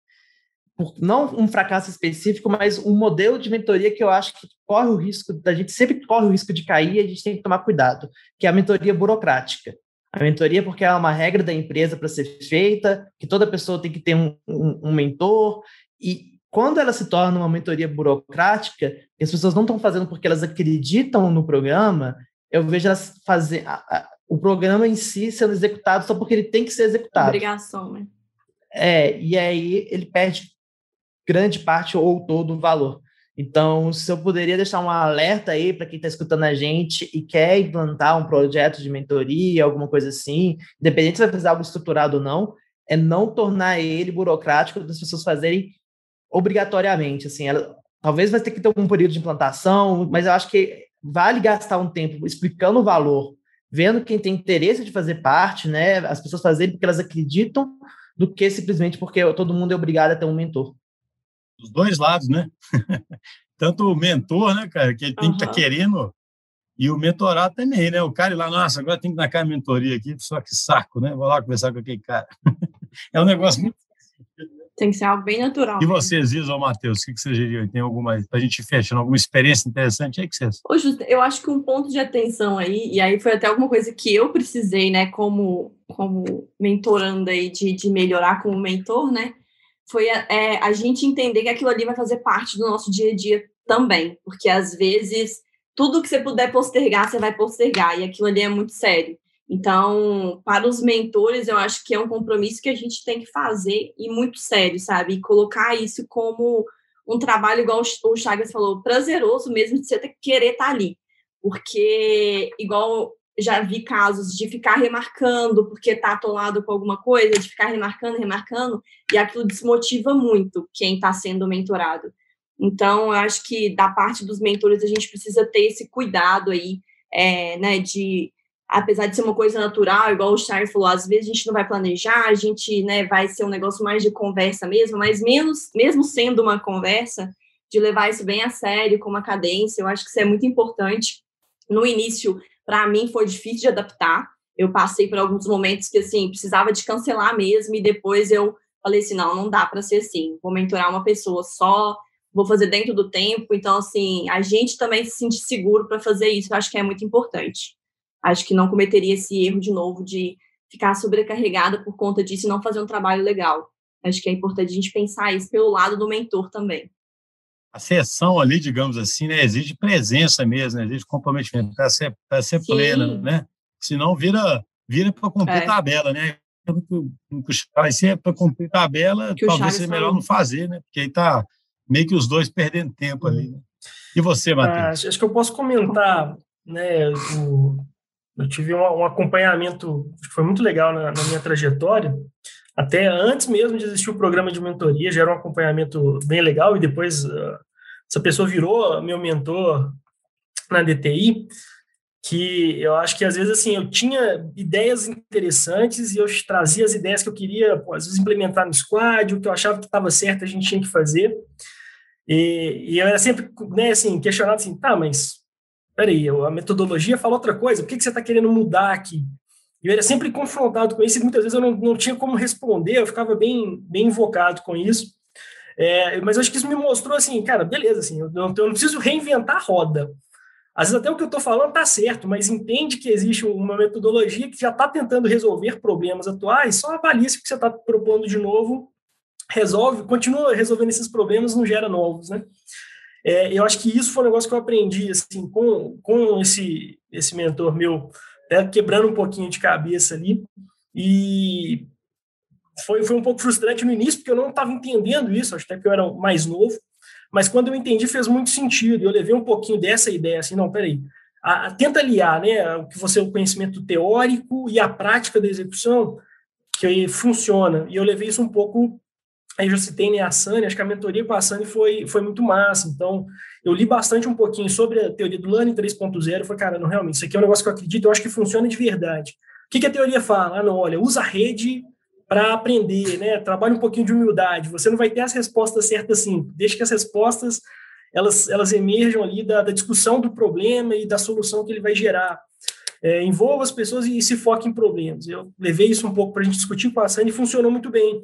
não um fracasso específico, mas um modelo de mentoria que eu acho que corre o risco, da gente sempre corre o risco de cair e a gente tem que tomar cuidado, que é a mentoria burocrática. A mentoria porque é uma regra da empresa para ser feita, que toda pessoa tem que ter um, um, um mentor, e quando ela se torna uma mentoria burocrática, e as pessoas não estão fazendo porque elas acreditam no programa, eu vejo elas fazer a, a, o programa em si sendo executado só porque ele tem que ser executado. Obrigação, né? É, e aí ele perde grande parte ou todo o valor. Então, se eu poderia deixar um alerta aí para quem está escutando a gente e quer implantar um projeto de mentoria, alguma coisa assim, independente se vai fazer algo estruturado ou não, é não tornar ele burocrático das pessoas fazerem obrigatoriamente. Assim, ela, talvez vai ter que ter um período de implantação, mas eu acho que vale gastar um tempo explicando o valor, vendo quem tem interesse de fazer parte, né? As pessoas fazerem porque elas acreditam, do que simplesmente porque todo mundo é obrigado a ter um mentor dos dois lados, né? Tanto o mentor, né, cara, que ele tem uhum. que estar tá querendo, e o mentorado também, né? O cara ir lá, nossa, agora tem que dar a mentoria aqui, só que saco, né? Vou lá conversar com aquele cara. é um negócio muito tem que ser algo bem natural. E vocês, Isa ou Matheus, o que, que você diria? Tem alguma, para a gente fechando, alguma experiência interessante aí que vocês? Ô, Justo, eu acho que um ponto de atenção aí, e aí foi até alguma coisa que eu precisei, né, como, como mentorando aí, de, de melhorar como mentor, né, foi é, a gente entender que aquilo ali vai fazer parte do nosso dia a dia também, porque às vezes tudo que você puder postergar, você vai postergar, e aquilo ali é muito sério. Então, para os mentores, eu acho que é um compromisso que a gente tem que fazer e muito sério, sabe? E colocar isso como um trabalho, igual o Chagas falou, prazeroso mesmo de você querer estar ali. Porque, igual já vi casos de ficar remarcando porque está atolado com alguma coisa, de ficar remarcando, remarcando, e aquilo desmotiva muito quem está sendo mentorado. Então, acho que da parte dos mentores a gente precisa ter esse cuidado aí, é, né, de apesar de ser uma coisa natural, igual o Charles falou, às vezes a gente não vai planejar, a gente, né, vai ser um negócio mais de conversa mesmo, mas menos, mesmo sendo uma conversa, de levar isso bem a sério, com uma cadência, eu acho que isso é muito importante. No início, para mim foi difícil de adaptar. Eu passei por alguns momentos que assim precisava de cancelar mesmo e depois eu falei assim, não, não dá para ser assim. Vou mentorar uma pessoa só, vou fazer dentro do tempo. Então assim, a gente também se sente seguro para fazer isso. Eu acho que é muito importante. Acho que não cometeria esse erro de novo de ficar sobrecarregada por conta disso e não fazer um trabalho legal. Acho que é importante a gente pensar isso pelo lado do mentor também a sessão ali, digamos assim, né, exige presença mesmo, né, exige comprometimento para ser, pra ser plena, né? Senão vira, vira para cumprir é. tabela, né? Vai ser para cumprir tabela, que talvez seja melhor não fazer, né? Porque aí tá meio que os dois perdendo tempo ali. Né? E você, Matheus? Ah, acho que eu posso comentar, né? O, eu tive um, um acompanhamento que foi muito legal na, na minha trajetória. Até antes mesmo de existir o programa de mentoria, já era um acompanhamento bem legal, e depois uh, essa pessoa virou meu mentor na DTI, que eu acho que às vezes assim eu tinha ideias interessantes e eu trazia as ideias que eu queria pô, às vezes implementar no squad, o que eu achava que estava certo a gente tinha que fazer e, e, eu era sempre né, assim questionado assim, tá, mas peraí, a metodologia fala outra coisa, por que, que você está querendo mudar aqui? Eu era sempre confrontado com isso e muitas vezes eu não, não tinha como responder, eu ficava bem bem invocado com isso. É, mas eu acho que isso me mostrou assim, cara, beleza, assim, eu não, eu não preciso reinventar a roda às vezes até o que eu estou falando está certo, mas entende que existe uma metodologia que já está tentando resolver problemas atuais, só avalia se o que você está propondo de novo resolve, continua resolvendo esses problemas, não gera novos, né? É, eu acho que isso foi um negócio que eu aprendi, assim, com, com esse, esse mentor meu, né, quebrando um pouquinho de cabeça ali, e foi, foi um pouco frustrante no início, porque eu não estava entendendo isso, acho até que eu era mais novo, mas quando eu entendi fez muito sentido. Eu levei um pouquinho dessa ideia, assim, não, peraí, a, a, tenta aliar, né, o que você o conhecimento teórico e a prática da execução que funciona. E eu levei isso um pouco aí já citei né, a Sani, acho que a mentoria com a Sani foi, foi muito massa, então eu li bastante um pouquinho sobre a teoria do Learning 3.0, falei, cara, não, realmente, isso aqui é um negócio que eu acredito, eu acho que funciona de verdade. O que, que a teoria fala? Ah, não, olha, usa a rede para aprender, né? Trabalhe um pouquinho de humildade. Você não vai ter as respostas certas assim. Deixe que as respostas elas, elas emerjam ali da, da discussão do problema e da solução que ele vai gerar. É, envolva as pessoas e, e se foque em problemas. Eu levei isso um pouco para a gente discutir com a Sandy e funcionou muito bem.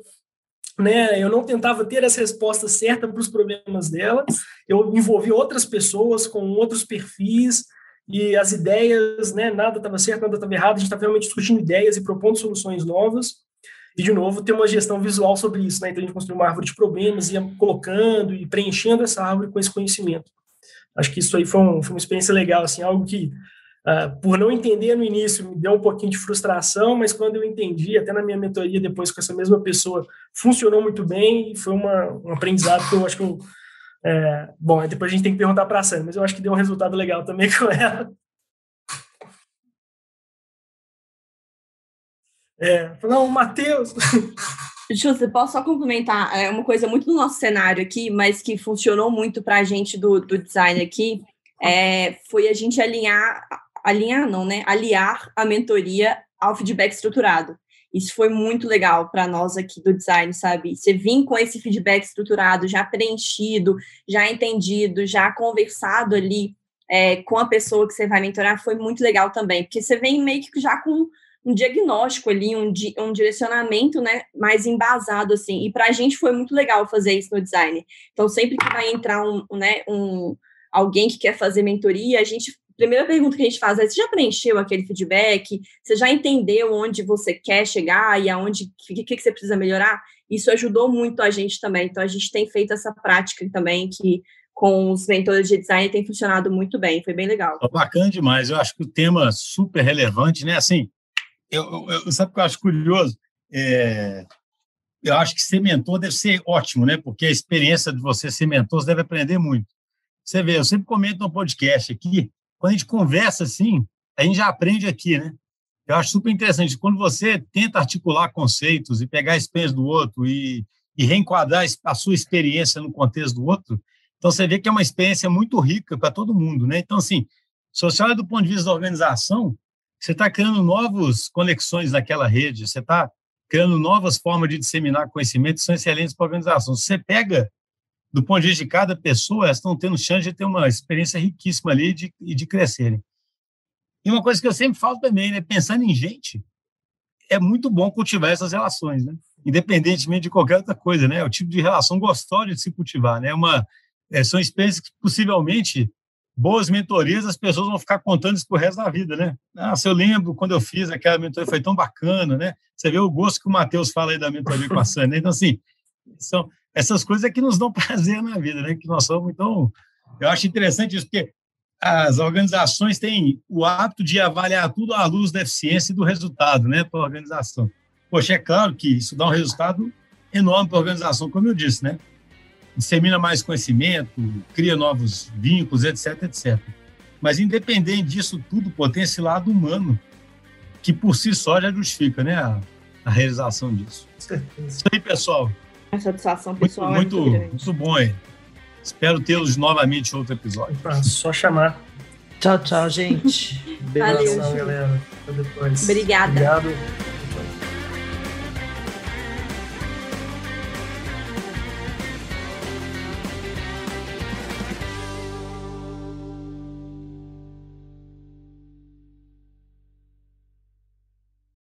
Né, eu não tentava ter as respostas certas para os problemas dela, eu envolvi outras pessoas com outros perfis e as ideias, né, nada estava certo, nada estava errado, a gente estava realmente discutindo ideias e propondo soluções novas. E, de novo, ter uma gestão visual sobre isso, né? Então, a gente construiu uma árvore de problemas, ia colocando e preenchendo essa árvore com esse conhecimento. Acho que isso aí foi, um, foi uma experiência legal, assim, algo que, uh, por não entender no início, me deu um pouquinho de frustração, mas quando eu entendi, até na minha mentoria depois com essa mesma pessoa, funcionou muito bem e foi uma, um aprendizado que eu acho que eu, é, bom, depois a gente tem que perguntar para a Sam, mas eu acho que deu um resultado legal também com ela. É, não, Matheus. Justo, posso só complementar é uma coisa muito do nosso cenário aqui, mas que funcionou muito para a gente do, do design aqui, é, foi a gente alinhar, alinhar não, né? Aliar a mentoria ao feedback estruturado. Isso foi muito legal para nós aqui do design, sabe? Você vir com esse feedback estruturado, já preenchido, já entendido, já conversado ali é, com a pessoa que você vai mentorar, foi muito legal também, porque você vem meio que já com um diagnóstico ali, um, di, um direcionamento, né, mais embasado, assim, e para a gente foi muito legal fazer isso no design. Então, sempre que vai entrar um, né, um, alguém que quer fazer mentoria, a gente, primeira pergunta que a gente faz é, você já preencheu aquele feedback? Você já entendeu onde você quer chegar e aonde, o que, que você precisa melhorar? Isso ajudou muito a gente também, então a gente tem feito essa prática também, que com os mentores de design tem funcionado muito bem, foi bem legal. Bacana demais, eu acho que o tema super relevante, né, assim, eu, eu, sabe o que eu acho curioso? É, eu acho que ser mentor deve ser ótimo, né? Porque a experiência de você ser mentor, você deve aprender muito. Você vê, eu sempre comento no podcast aqui, quando a gente conversa assim, a gente já aprende aqui, né? Eu acho super interessante. Quando você tenta articular conceitos e pegar a experiência do outro e, e reenquadrar a sua experiência no contexto do outro, então você vê que é uma experiência muito rica para todo mundo, né? Então, assim, se você olha do ponto de vista da organização, você está criando novas conexões naquela rede, você está criando novas formas de disseminar conhecimento que são excelentes para a organização. Se você pega do ponto de vista de cada pessoa, elas estão tendo chance de ter uma experiência riquíssima ali e de, de crescerem. E uma coisa que eu sempre falo também, né? Pensando em gente, é muito bom cultivar essas relações, né? Independentemente de qualquer outra coisa, né? É o tipo de relação gostosa de se cultivar, né? Uma, é, são experiências que possivelmente boas mentorias, as pessoas vão ficar contando isso pro resto da vida, né? Ah, se eu lembro quando eu fiz aquela mentoria, foi tão bacana, né? Você vê o gosto que o Matheus fala aí da mentoria com a Sânia. Né? Então, assim, são essas coisas que nos dão prazer na vida, né? Que nós somos, então, eu acho interessante isso, porque as organizações têm o hábito de avaliar tudo à luz da eficiência e do resultado, né, para a organização. Poxa, é claro que isso dá um resultado enorme para a organização, como eu disse, né? dissemina mais conhecimento, cria novos vínculos, etc, etc. Mas independente disso tudo, pô, tem esse lado humano que por si só já justifica, né? A, a realização disso. Isso aí, pessoal. A satisfação pessoal muito, é muito, muito bom aí. Espero tê-los novamente em outro episódio. Opa, só chamar. Tchau, tchau, gente. Valeu, Abração, galera. Até depois. Obrigada. Obrigado.